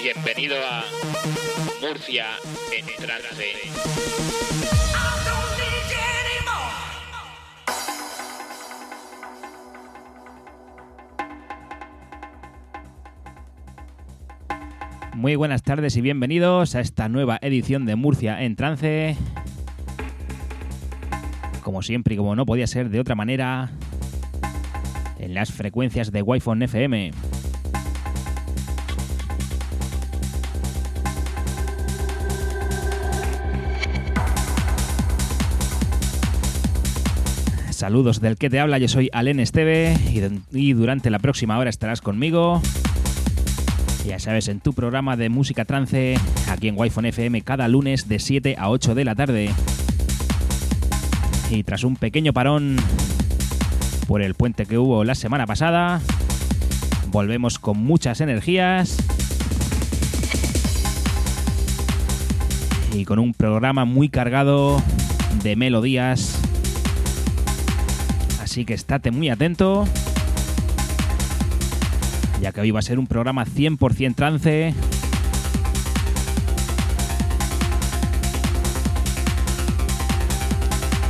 Bienvenido a Murcia en trance. Muy buenas tardes y bienvenidos a esta nueva edición de Murcia en trance. Como siempre y como no podía ser de otra manera, en las frecuencias de Wi-Fi FM. Saludos del que te habla, yo soy Alen Esteve y, durante la próxima hora estarás conmigo. Ya sabes, en tu programa de música trance, aquí en Wi-Fi FM, cada lunes de 7 a 8 de la tarde. Y tras un pequeño parón por el puente que hubo la semana pasada, volvemos con muchas energías y con un programa muy cargado de melodías Así que estate muy atento, ya que hoy va a ser un programa 100% trance.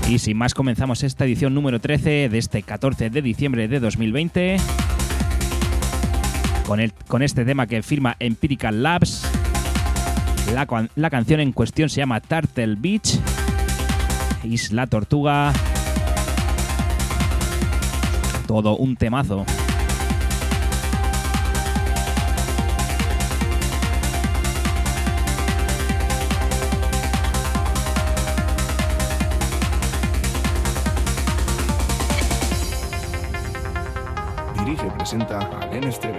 Y sin más comenzamos esta edición número 13 de este 14 de diciembre de 2020 con, el, con este tema que firma Empirical Labs. La, la canción en cuestión se llama Turtle Beach, Isla Tortuga todo un temazo. Dirige presenta a TV.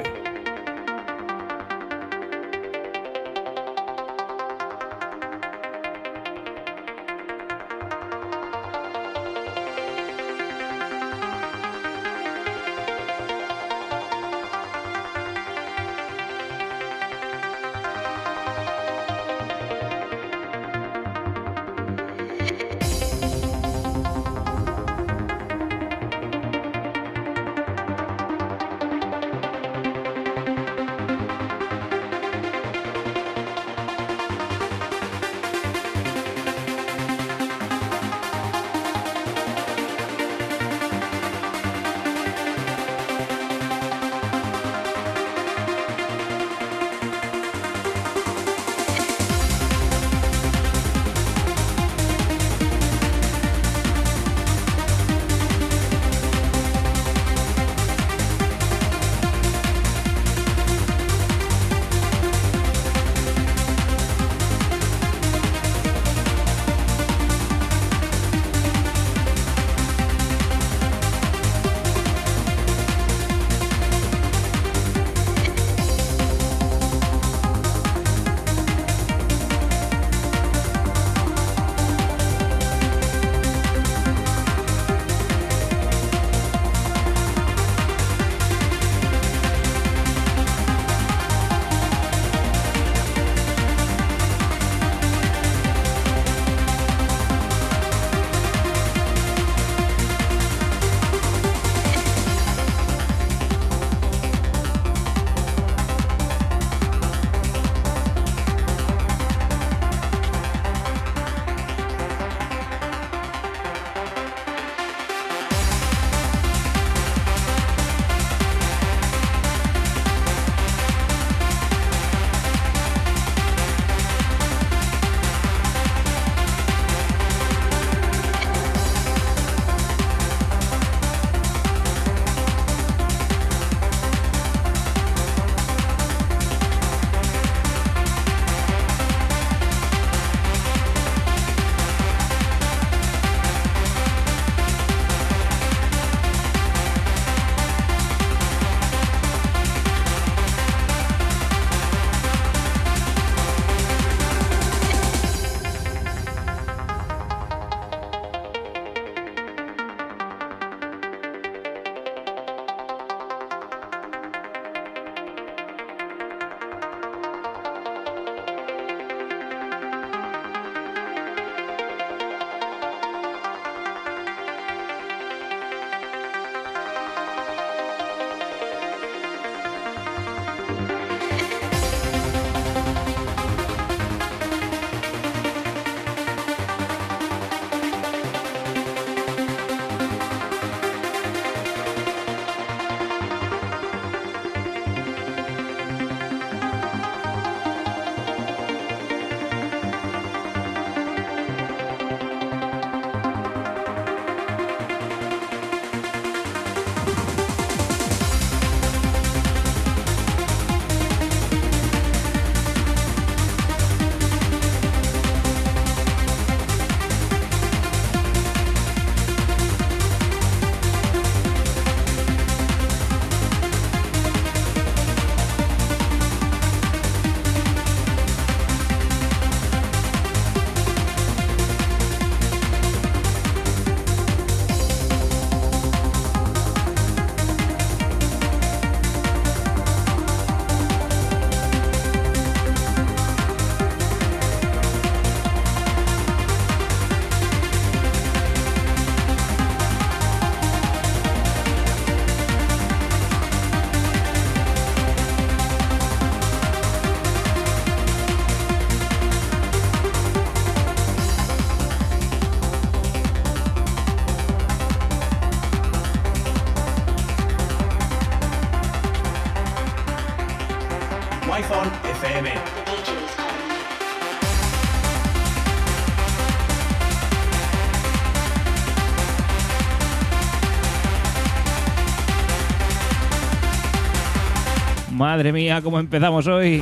Madre mía, cómo empezamos hoy.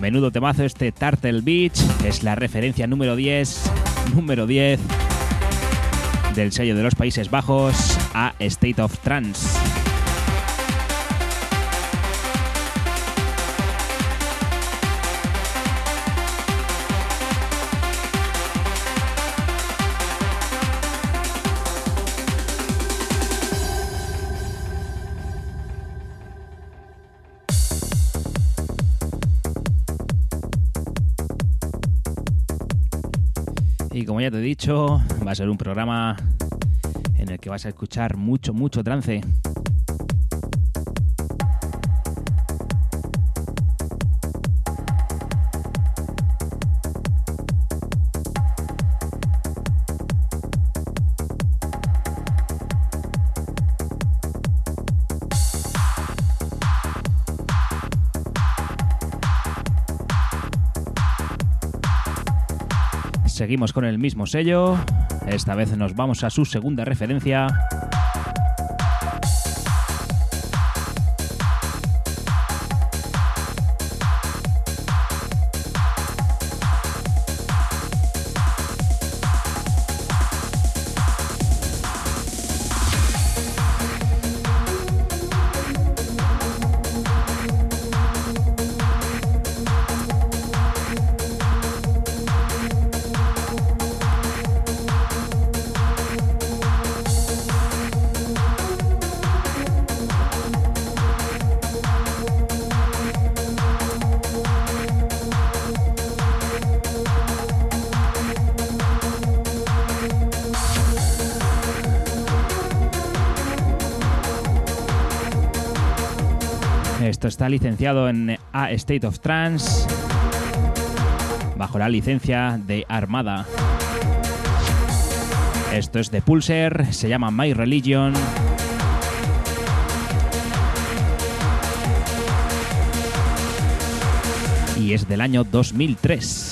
Menudo temazo este Turtle Beach. Es la referencia número 10. Número 10 del sello de los Países Bajos a State of Trance. Como ya te he dicho, va a ser un programa en el que vas a escuchar mucho, mucho trance. Seguimos con el mismo sello. Esta vez nos vamos a su segunda referencia. Está licenciado en A State of Trance bajo la licencia de Armada. Esto es de Pulser, se llama My Religion. Y es del año 2003.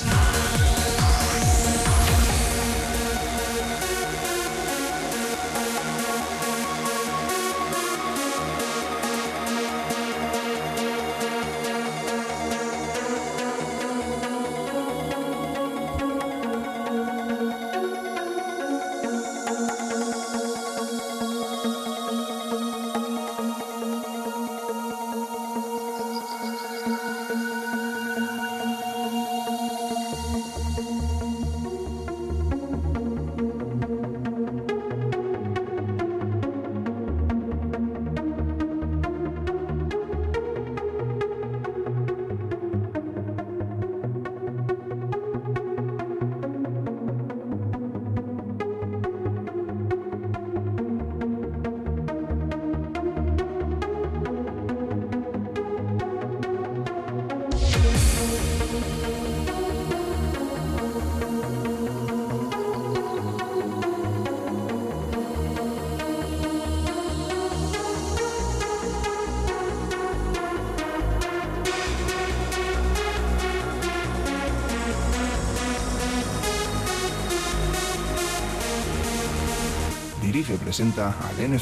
Presenta a Len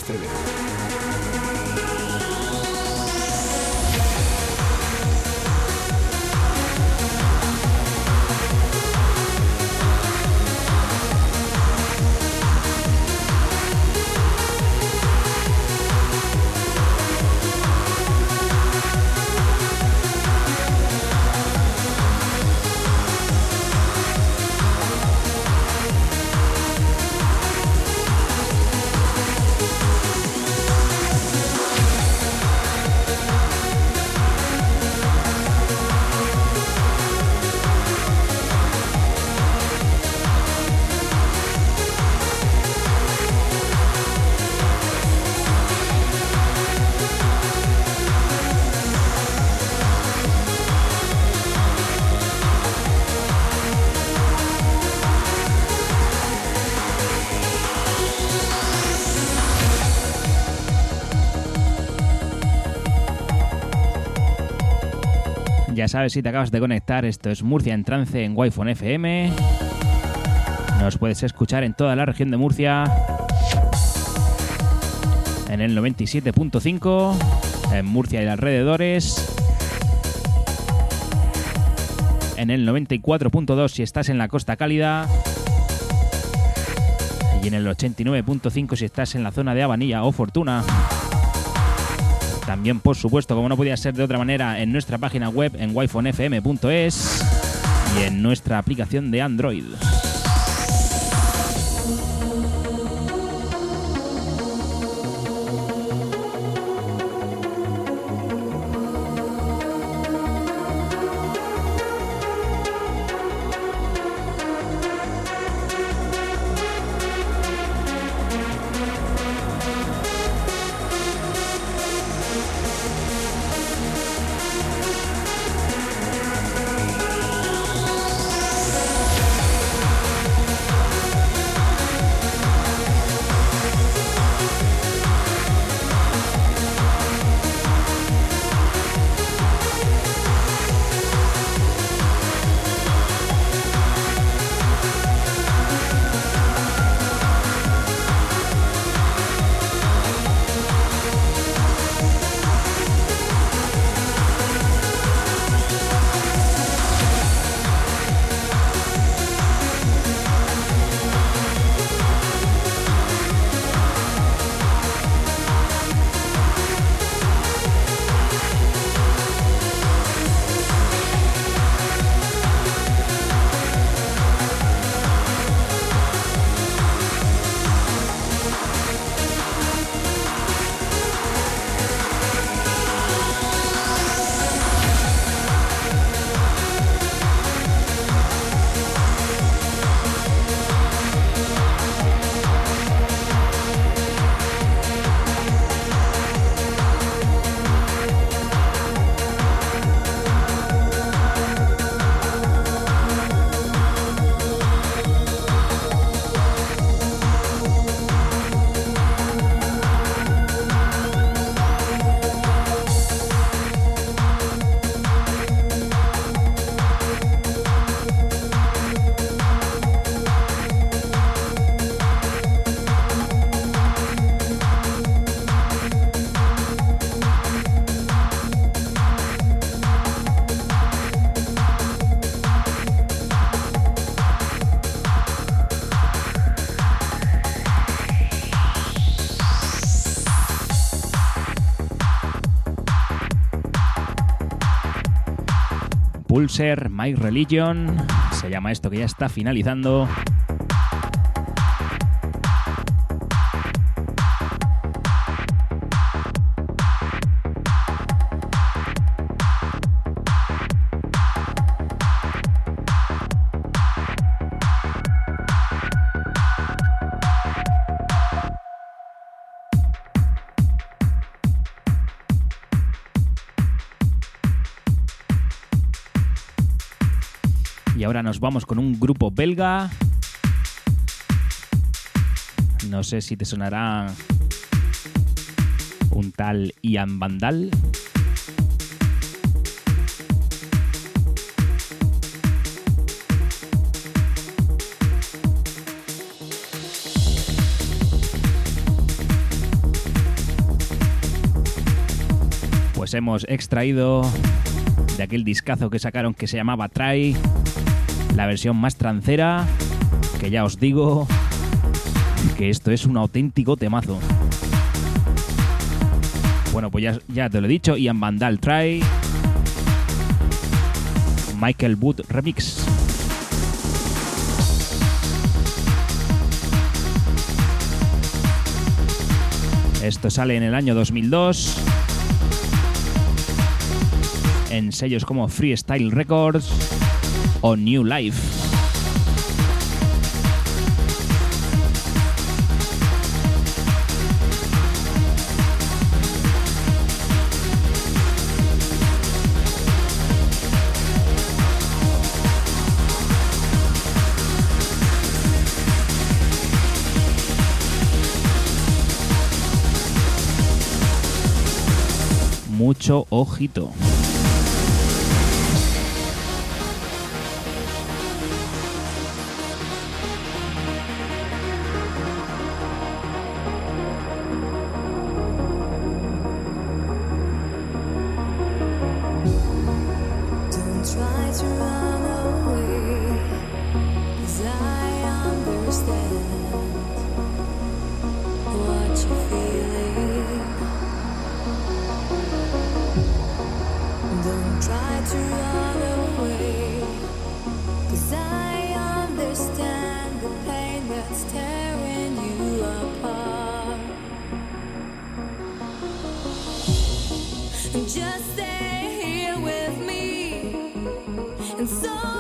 sabes, si te acabas de conectar, esto es Murcia en trance en Wi-Fi FM. Nos puedes escuchar en toda la región de Murcia, en el 97.5, en Murcia y alrededores, en el 94.2 si estás en la costa cálida y en el 89.5 si estás en la zona de Habanilla o Fortuna. También, por supuesto, como no podía ser de otra manera, en nuestra página web en wifonfm.es y en nuestra aplicación de Android. My Religion, se llama esto que ya está finalizando. Nos vamos con un grupo belga. No sé si te sonará un tal Ian Vandal. Pues hemos extraído de aquel discazo que sacaron que se llamaba Try la versión más trancera, que ya os digo que esto es un auténtico temazo. Bueno, pues ya, ya te lo he dicho, Ian Vandal Try, Michael Wood Remix. Esto sale en el año 2002 en sellos como Freestyle Records o New Life. Mucho ojito. so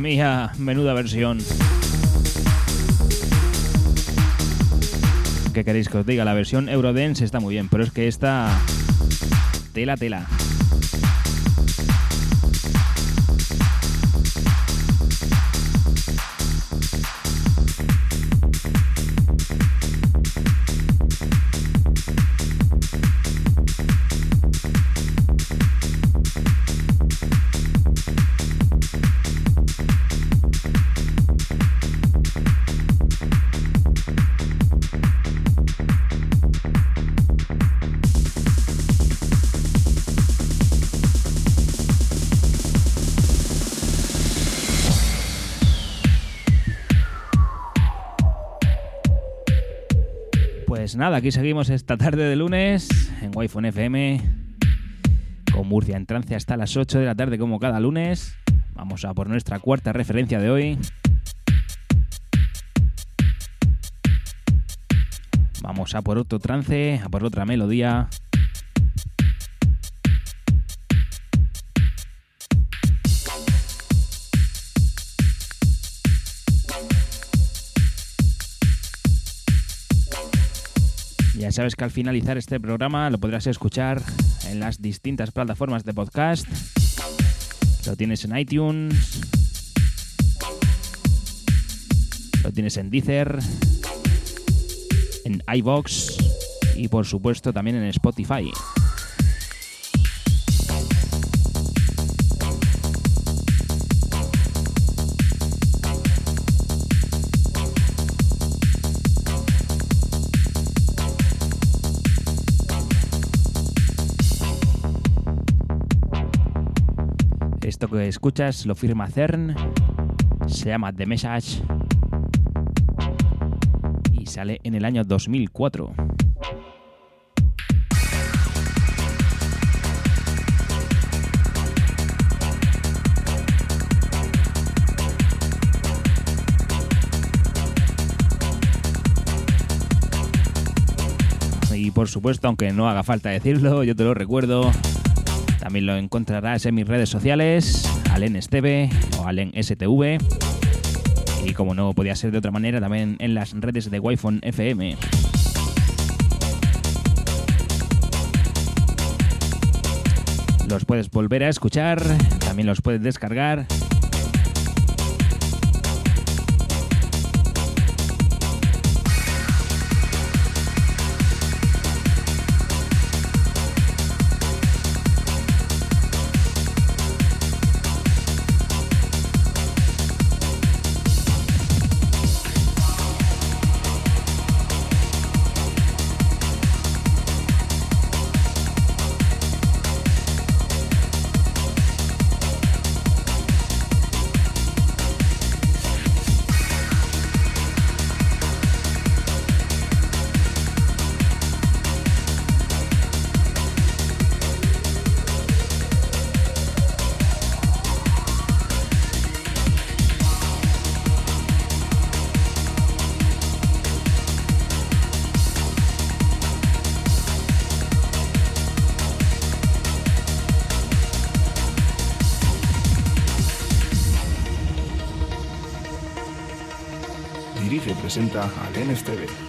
Mía, menuda versión. ¿Qué queréis que os diga? La versión Eurodance está muy bien, pero es que esta tela tela. Pues nada, aquí seguimos esta tarde de lunes en Wi-Fi FM con Murcia en trance hasta las 8 de la tarde como cada lunes. Vamos a por nuestra cuarta referencia de hoy. Vamos a por otro trance, a por otra melodía. Sabes que al finalizar este programa lo podrás escuchar en las distintas plataformas de podcast. Lo tienes en iTunes, lo tienes en Deezer, en iBox y por supuesto también en Spotify. Esto que escuchas lo firma CERN, se llama The Message y sale en el año 2004. Y por supuesto, aunque no haga falta decirlo, yo te lo recuerdo, también lo encontrarás en mis redes sociales, Alen Esteve o Alen STV. Y como no podía ser de otra manera, también en las redes de Wi-Fi FM. Los puedes volver a escuchar, también los puedes descargar. Presenta al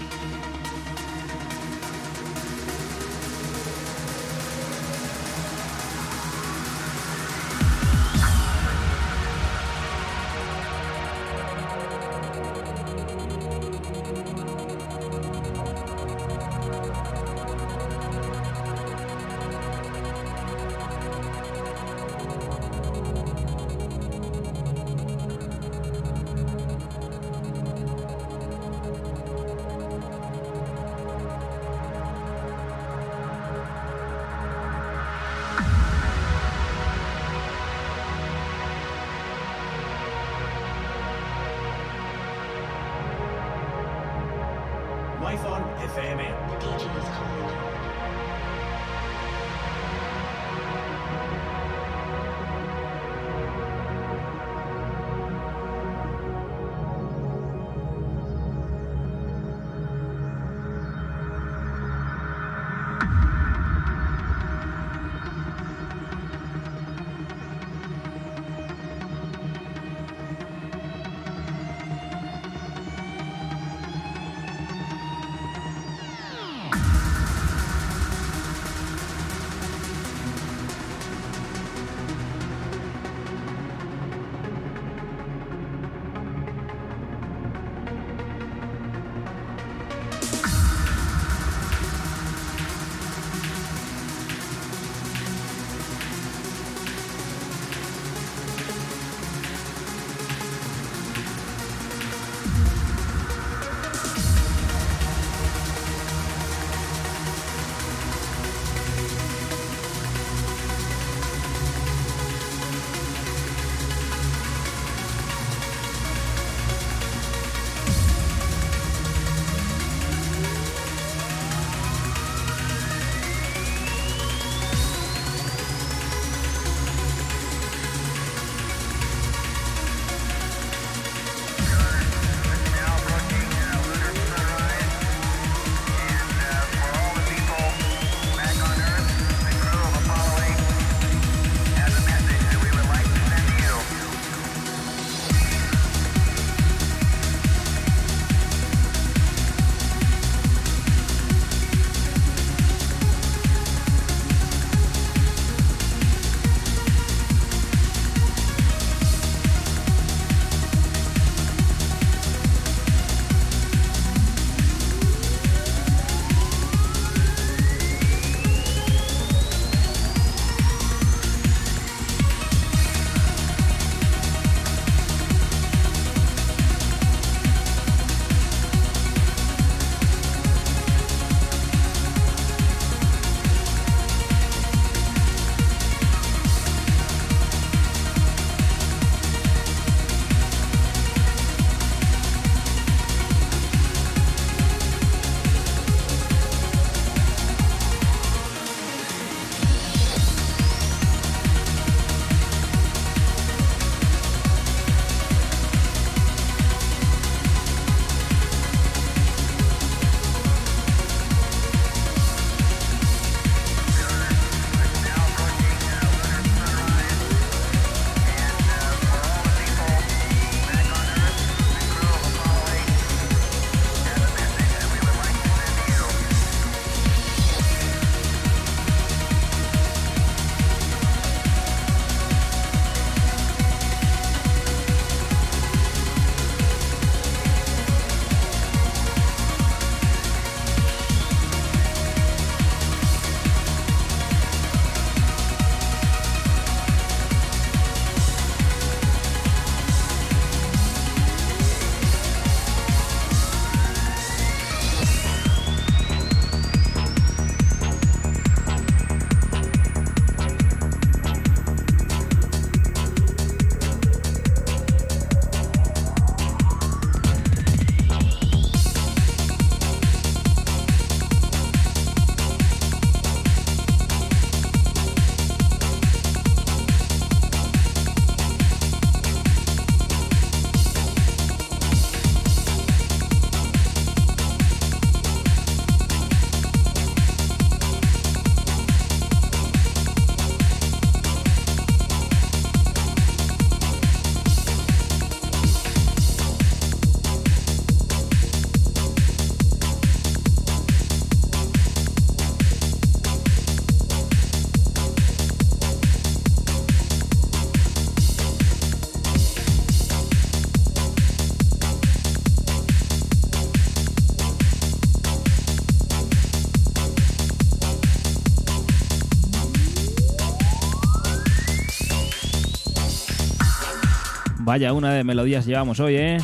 Vaya una de melodías llevamos hoy, ¿eh?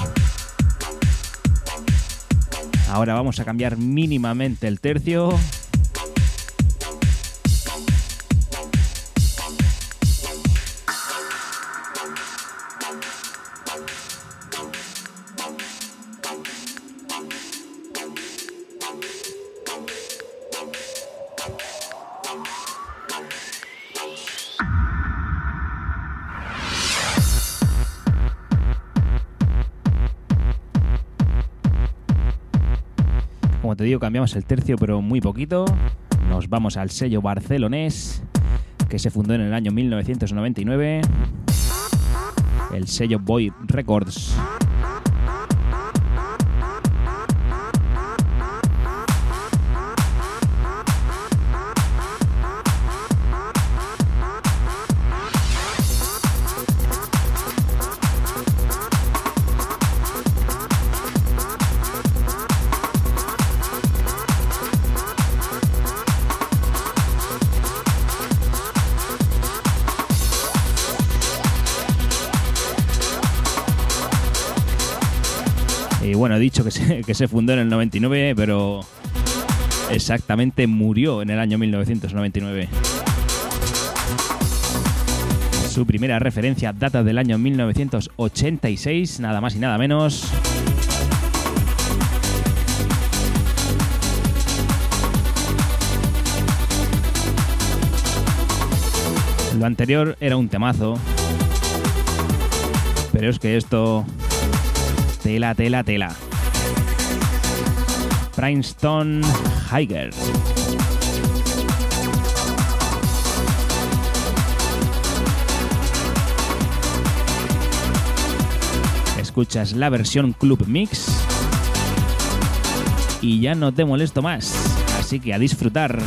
Ahora vamos a cambiar mínimamente el tercio. Cambiamos el tercio, pero muy poquito. Nos vamos al sello barcelonés, que se fundó en el año 1999. El sello Boy Records. Que se, fundó en el 99, pero exactamente murió en el año 1999. Su primera referencia data del año 1986, nada más y nada menos. Lo anterior era un temazo, pero es que esto Tela, tela, tela. Princeton Higer. Escuchas la versión Club Mix. Y ya no te molesto más. Así que a disfrutar.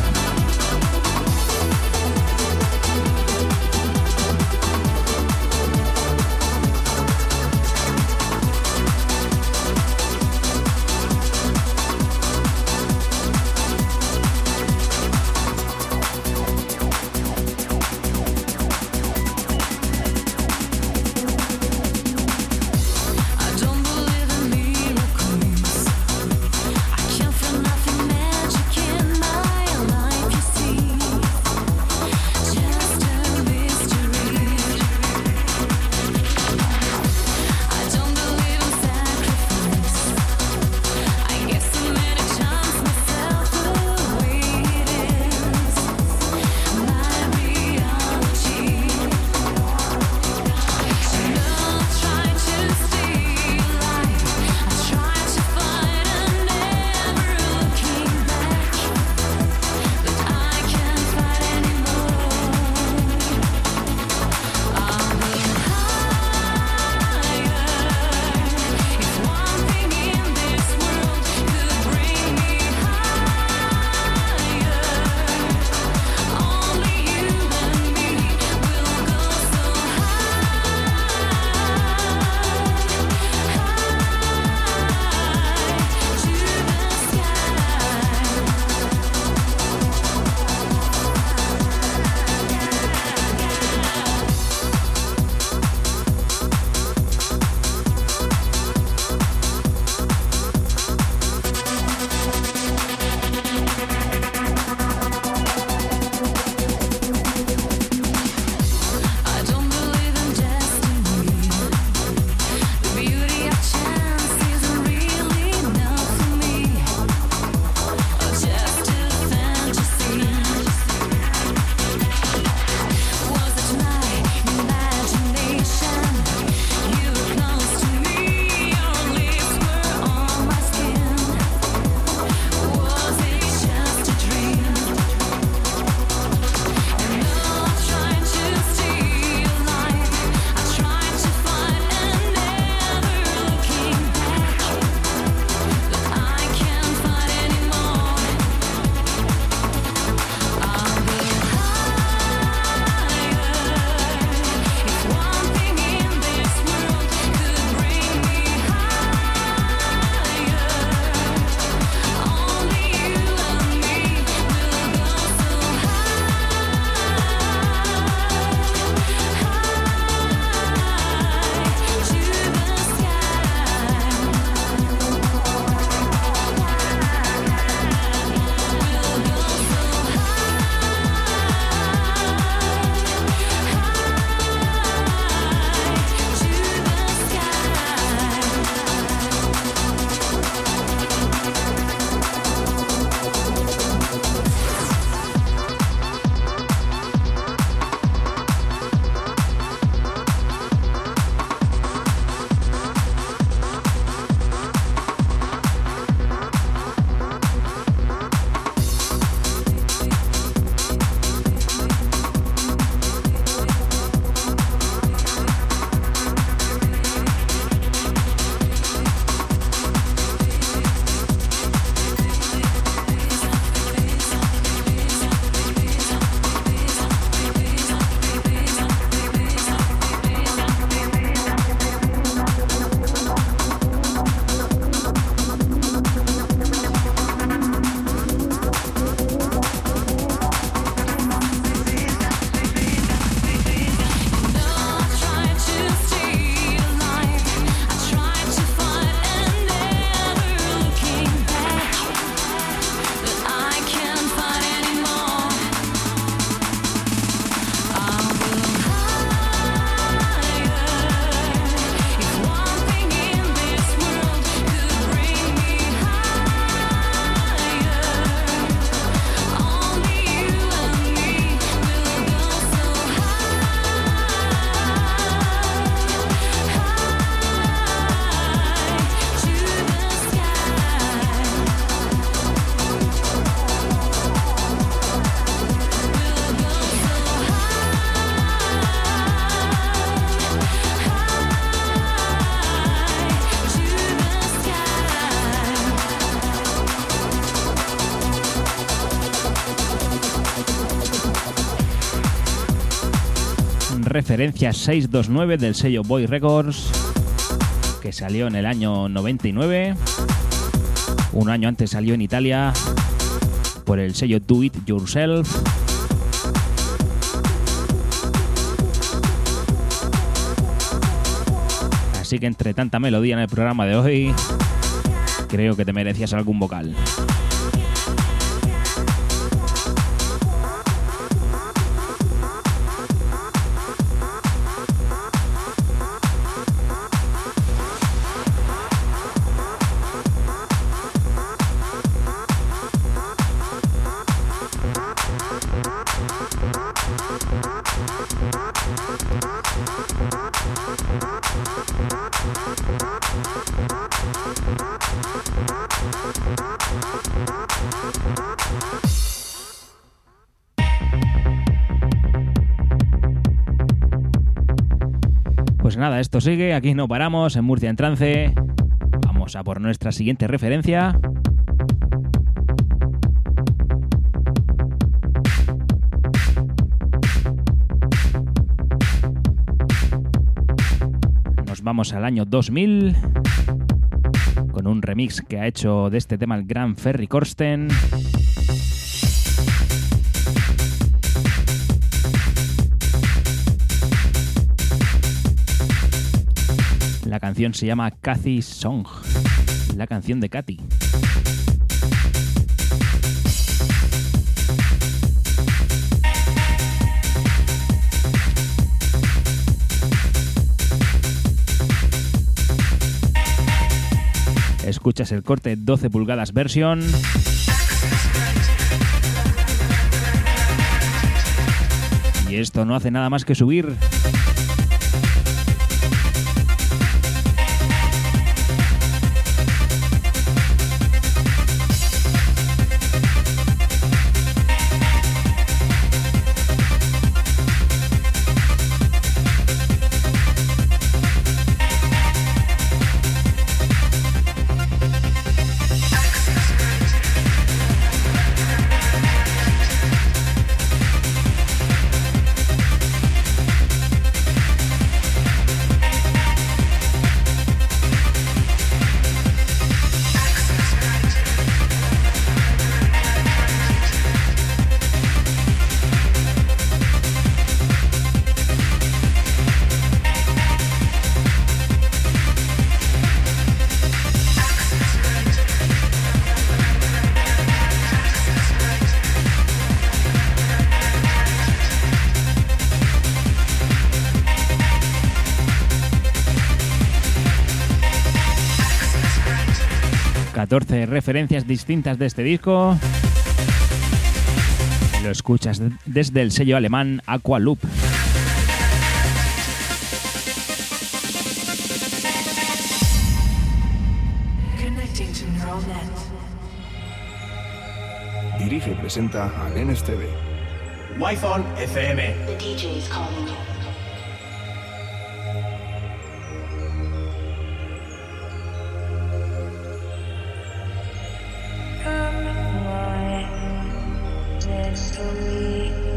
Referencia 629 del sello Boy Records, que salió en el año 99. Un año antes salió en Italia por el sello Do It Yourself. Así que entre tanta melodía en el programa de hoy, creo que te merecías algún vocal. Esto sigue, aquí no paramos, en Murcia en trance. Vamos a por nuestra siguiente referencia. Nos vamos al año 2000 con un remix que ha hecho de este tema el gran Ferry Corsten. Canción se llama Cathy Song, la canción de Katy. Escuchas el corte 12 pulgadas versión. Y esto no hace nada más que subir. Referencias distintas de este disco. Lo escuchas desde el sello alemán Aqualoop. Dirige y presenta a Lenes TV. Wi-Fi FM. The DJ is calling you. No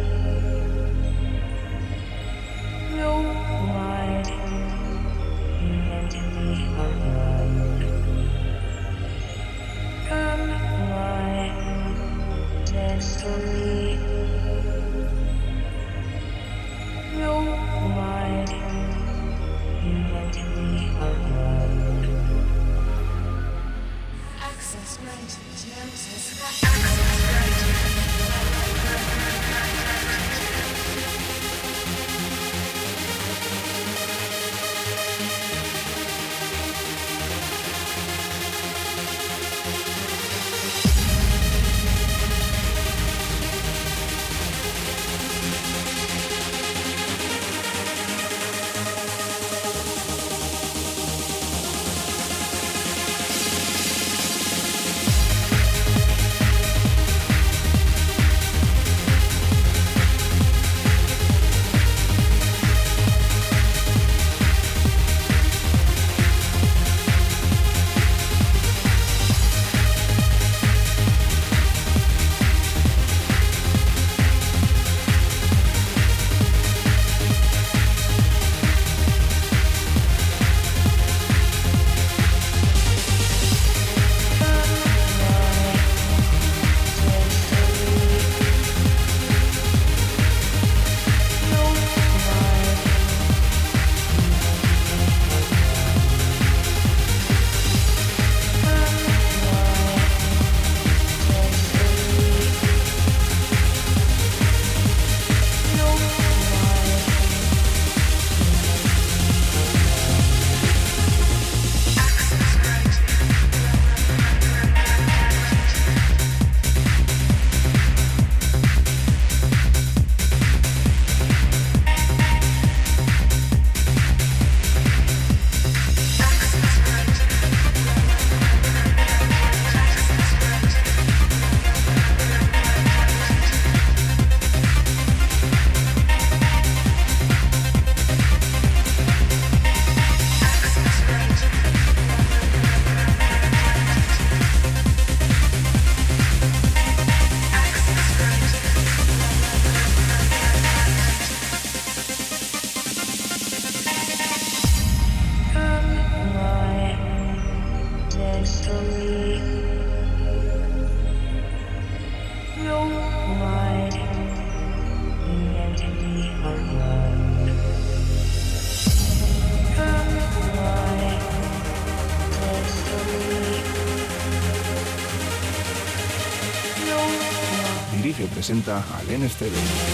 presenta al NSTV.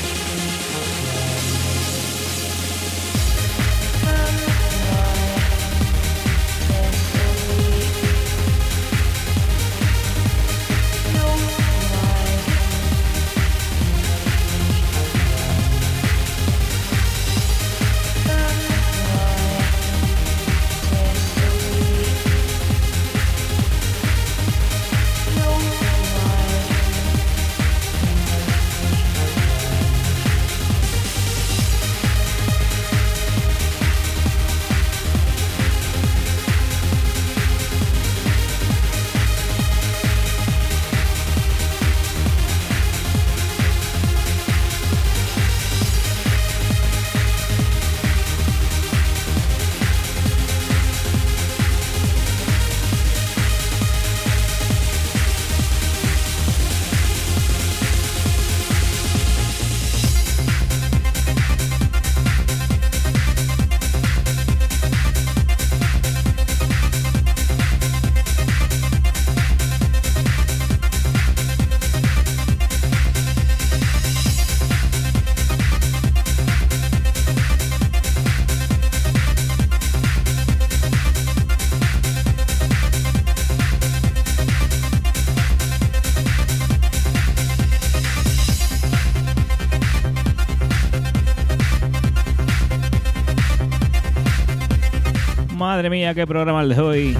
Madre mía, qué programa el de hoy.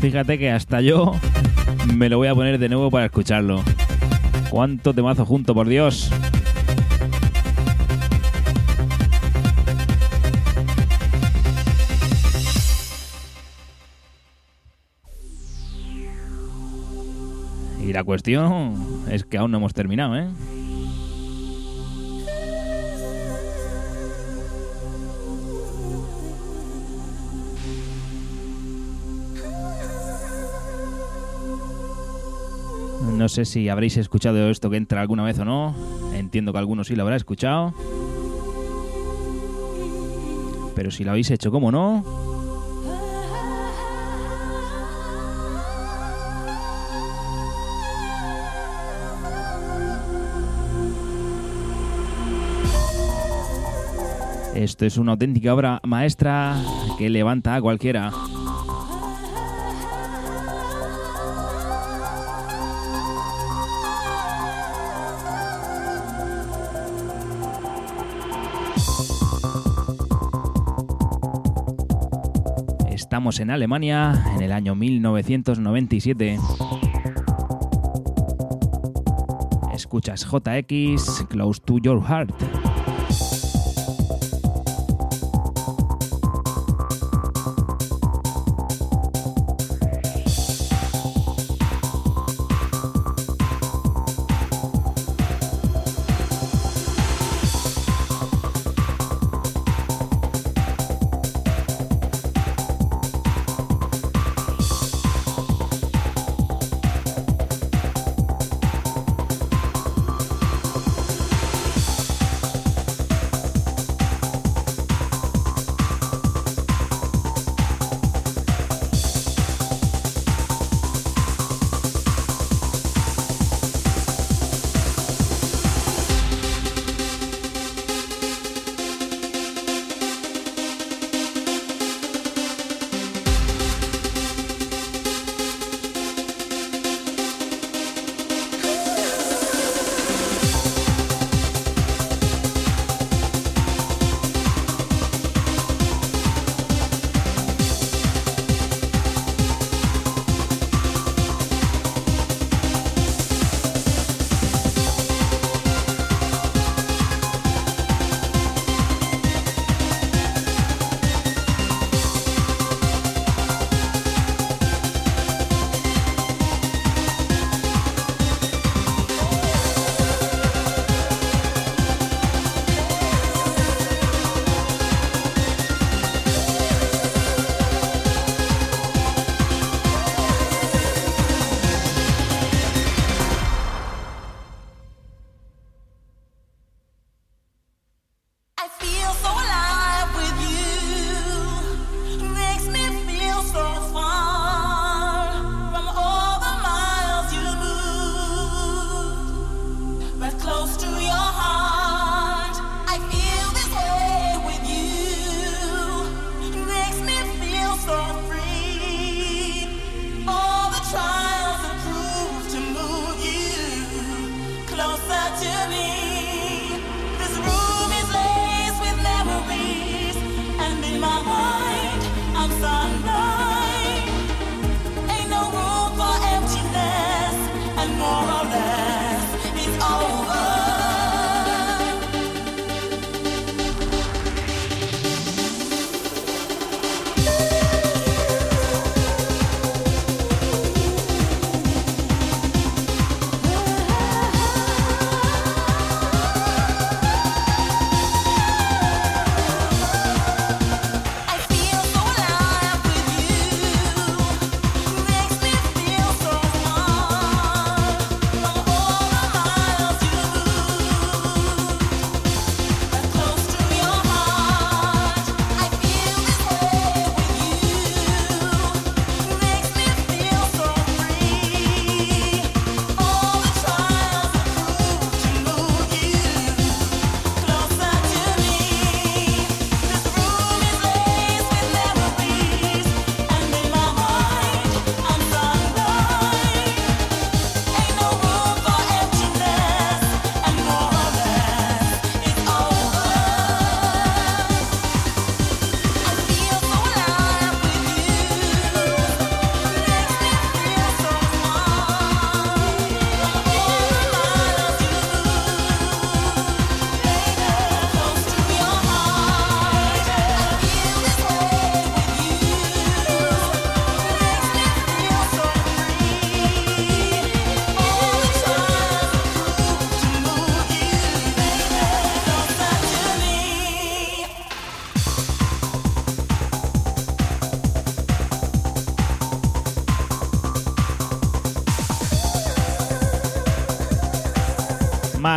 Fíjate que hasta yo me lo voy a poner de nuevo para escucharlo. ¿Cuánto temazo junto, por Dios? Y la cuestión es que aún no hemos terminado, ¿eh? Sé si habréis escuchado esto que entra alguna vez o no. Entiendo que algunos sí lo habrá escuchado. Pero si lo habéis hecho, ¿cómo no? Esto es una auténtica obra maestra que levanta a cualquiera. En Alemania en el año 1997. Escuchas JX Close to Your Heart.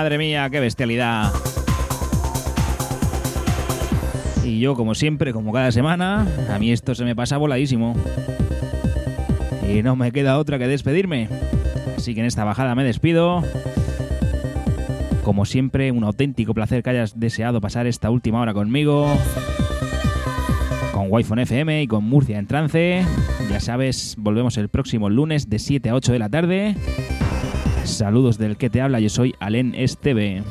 Madre mía, qué bestialidad. Y yo, como siempre, como cada semana, a mí esto se me pasa voladísimo. Y no me queda otra que despedirme. Así que en esta bajada me despido. Como siempre, un auténtico placer que hayas deseado pasar esta última hora conmigo. Con wi FM y con Murcia en trance. Ya sabes, volvemos el próximo lunes de 7 a 8 de la tarde. Saludos del que te habla, yo soy Alen Esteve.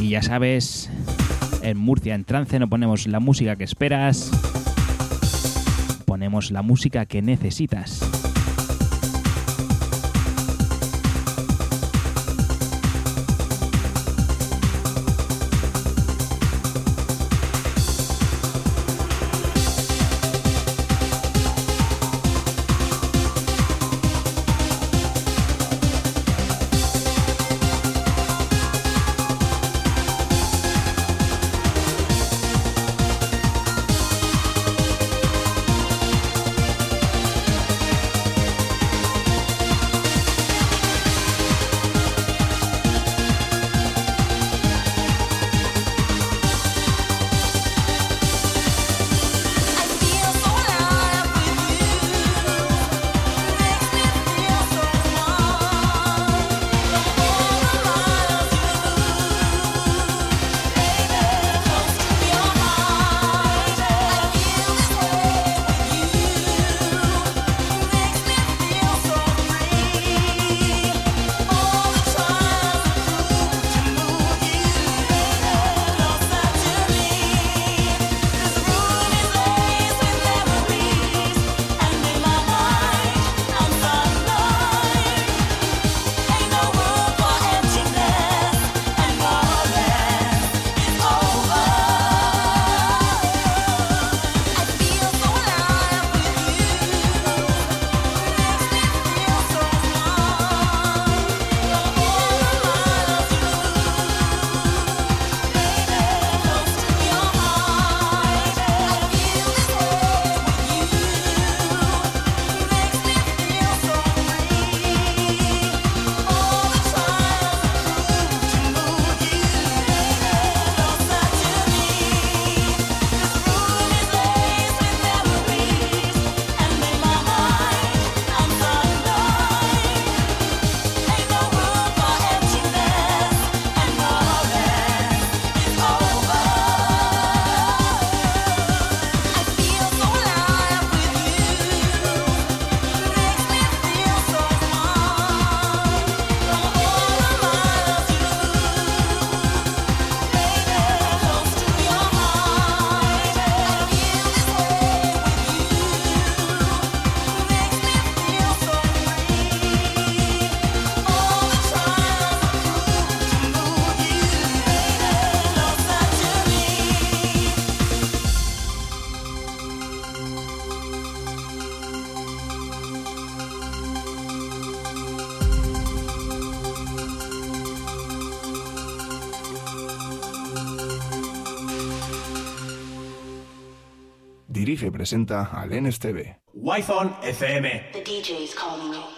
Y ya sabes, en Murcia en trance no ponemos la música que esperas, ponemos la música que necesitas. Presenta al NSTV. Wi-Fi FM. The DJ is calling you.